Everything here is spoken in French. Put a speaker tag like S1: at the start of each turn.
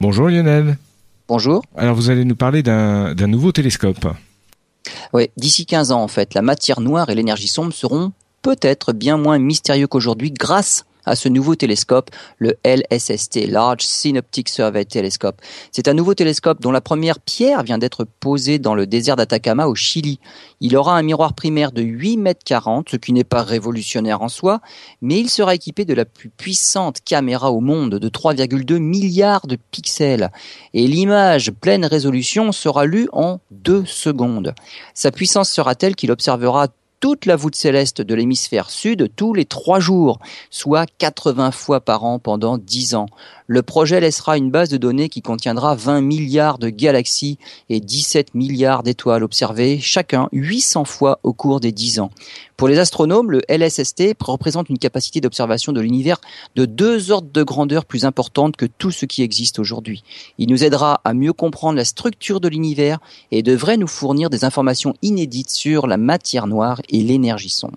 S1: Bonjour Lionel.
S2: Bonjour.
S1: Alors vous allez nous parler d'un nouveau télescope.
S2: Oui, d'ici 15 ans en fait, la matière noire et l'énergie sombre seront peut-être bien moins mystérieux qu'aujourd'hui grâce à ce nouveau télescope, le LSST, Large Synoptic Survey Telescope. C'est un nouveau télescope dont la première pierre vient d'être posée dans le désert d'Atacama au Chili. Il aura un miroir primaire de 8 mètres 40, ce qui n'est pas révolutionnaire en soi, mais il sera équipé de la plus puissante caméra au monde de 3,2 milliards de pixels. Et l'image pleine résolution sera lue en 2 secondes. Sa puissance sera telle qu'il observera toute la voûte céleste de l'hémisphère sud tous les trois jours, soit 80 fois par an pendant 10 ans. Le projet laissera une base de données qui contiendra 20 milliards de galaxies et 17 milliards d'étoiles observées, chacun 800 fois au cours des 10 ans. Pour les astronomes, le LSST représente une capacité d'observation de l'univers de deux ordres de grandeur plus importante que tout ce qui existe aujourd'hui. Il nous aidera à mieux comprendre la structure de l'univers et devrait nous fournir des informations inédites sur la matière noire et l'énergie sombre.